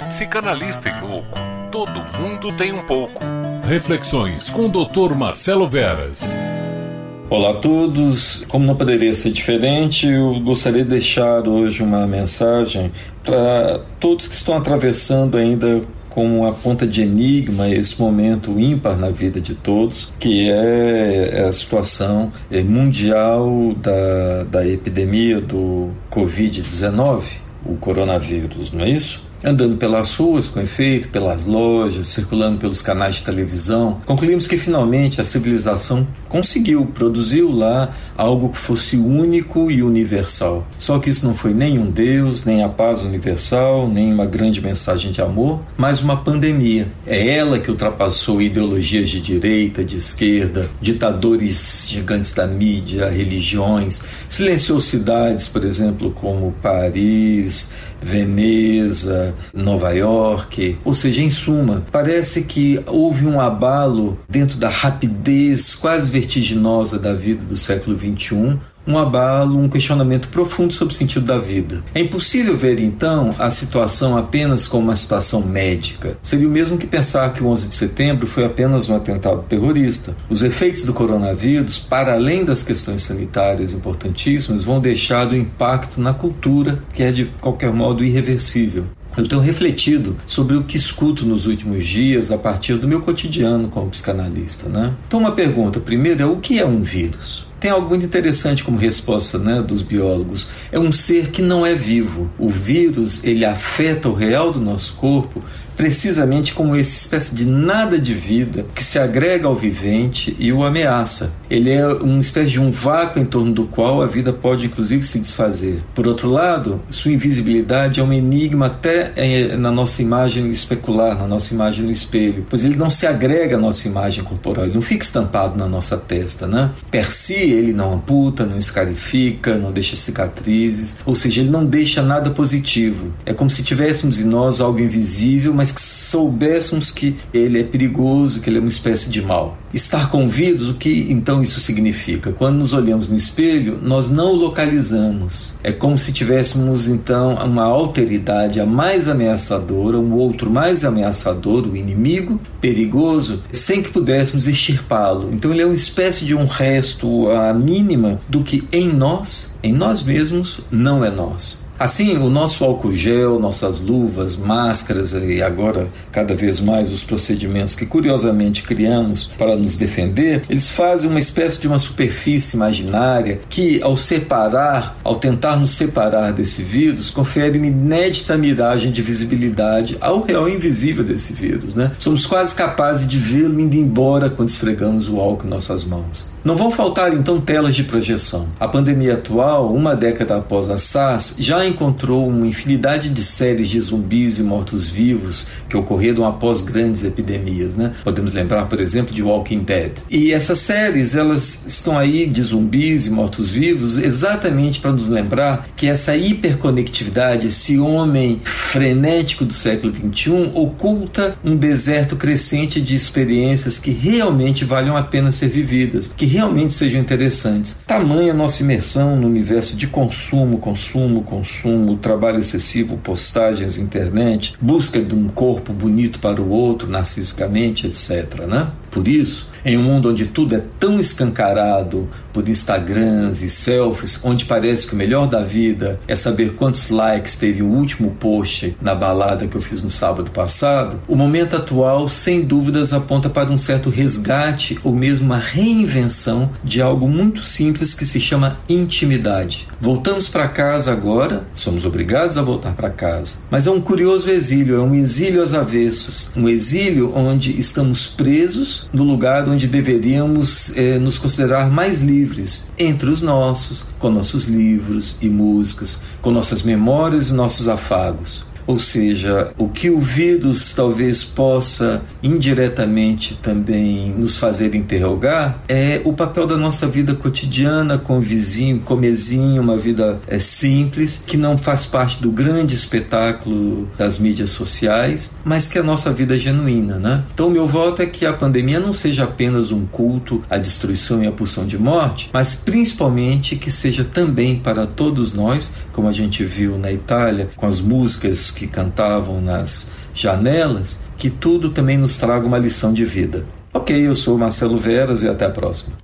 de psicanalista e louco. Todo mundo tem um pouco. Reflexões com o Dr. Marcelo Veras. Olá a todos. Como não poderia ser diferente, eu gostaria de deixar hoje uma mensagem para todos que estão atravessando ainda como a ponta de enigma esse momento ímpar na vida de todos, que é a situação mundial da, da epidemia do Covid-19, o coronavírus, não é isso? Andando pelas ruas, com efeito, pelas lojas, circulando pelos canais de televisão, concluímos que finalmente a civilização conseguiu, produziu lá algo que fosse único e universal. Só que isso não foi nem um Deus, nem a paz universal, nem uma grande mensagem de amor, mas uma pandemia. É ela que ultrapassou ideologias de direita, de esquerda, ditadores gigantes da mídia, religiões, silenciou cidades, por exemplo, como Paris, Veneza, Nova York. Ou seja, em suma, parece que houve um abalo dentro da rapidez quase vertiginosa da vida do século XXI um abalo, um questionamento profundo sobre o sentido da vida. É impossível ver então a situação apenas como uma situação médica. Seria o mesmo que pensar que o 11 de setembro foi apenas um atentado terrorista. Os efeitos do coronavírus, para além das questões sanitárias importantíssimas, vão deixar o impacto na cultura, que é de qualquer modo irreversível. Eu tenho refletido sobre o que escuto nos últimos dias a partir do meu cotidiano como psicanalista, né? Então uma pergunta primeiro é o que é um vírus? Tem algo muito interessante como resposta né, dos biólogos. É um ser que não é vivo. O vírus ele afeta o real do nosso corpo precisamente como essa espécie de nada de vida que se agrega ao vivente e o ameaça. Ele é uma espécie de um vácuo em torno do qual a vida pode inclusive se desfazer. Por outro lado, sua invisibilidade é um enigma até eh, na nossa imagem especular, na nossa imagem no espelho, pois ele não se agrega à nossa imagem corporal, ele não fica estampado na nossa testa, né? Per si, ele não amputa, não escarifica, não deixa cicatrizes, ou seja, ele não deixa nada positivo. É como se tivéssemos em nós algo invisível, mas mas que soubéssemos que ele é perigoso, que ele é uma espécie de mal. Estar com vírus, o que então isso significa? Quando nos olhamos no espelho, nós não o localizamos. É como se tivéssemos então uma alteridade a mais ameaçadora, um outro mais ameaçador, o inimigo perigoso, sem que pudéssemos extirpá-lo. Então ele é uma espécie de um resto a mínima do que em nós, em nós mesmos, não é nós. Assim, o nosso álcool gel, nossas luvas, máscaras e agora cada vez mais os procedimentos que curiosamente criamos para nos defender, eles fazem uma espécie de uma superfície imaginária que, ao separar, ao tentar nos separar desse vírus, confere uma inédita miragem de visibilidade ao real invisível desse vírus. Né? Somos quase capazes de vê-lo indo embora quando esfregamos o álcool em nossas mãos. Não vão faltar então telas de projeção. A pandemia atual, uma década após a SARS, já encontrou uma infinidade de séries de zumbis e mortos-vivos que ocorreram após grandes epidemias, né? Podemos lembrar, por exemplo, de Walking Dead. E essas séries, elas estão aí de zumbis e mortos-vivos exatamente para nos lembrar que essa hiperconectividade, esse homem frenético do século XXI, oculta um deserto crescente de experiências que realmente valham a pena ser vividas, que realmente sejam interessantes. Tamanha nossa imersão no universo de consumo, consumo, consumo, trabalho excessivo, postagens, internet, busca de um corpo bonito para o outro, narcisicamente, etc. Né? Por isso, em um mundo onde tudo é tão escancarado por Instagrams e selfies, onde parece que o melhor da vida é saber quantos likes teve o último post na balada que eu fiz no sábado passado, o momento atual, sem dúvidas, aponta para um certo resgate ou mesmo uma reinvenção de algo muito simples que se chama intimidade. Voltamos para casa agora, somos obrigados a voltar para casa, mas é um curioso exílio, é um exílio às avessas, um exílio onde estamos presos no lugar onde deveríamos eh, nos considerar mais livres entre os nossos, com nossos livros e músicas, com nossas memórias e nossos afagos. Ou seja, o que o vírus talvez possa indiretamente também nos fazer interrogar é o papel da nossa vida cotidiana com vizinho, com mesinho, uma vida é, simples, que não faz parte do grande espetáculo das mídias sociais, mas que é a nossa vida genuína, né? Então, meu voto é que a pandemia não seja apenas um culto à destruição e à pulsão de morte, mas principalmente que seja também para todos nós, como a gente viu na Itália, com as músicas que cantavam nas janelas, que tudo também nos traga uma lição de vida. Ok, eu sou Marcelo Veras e até a próxima.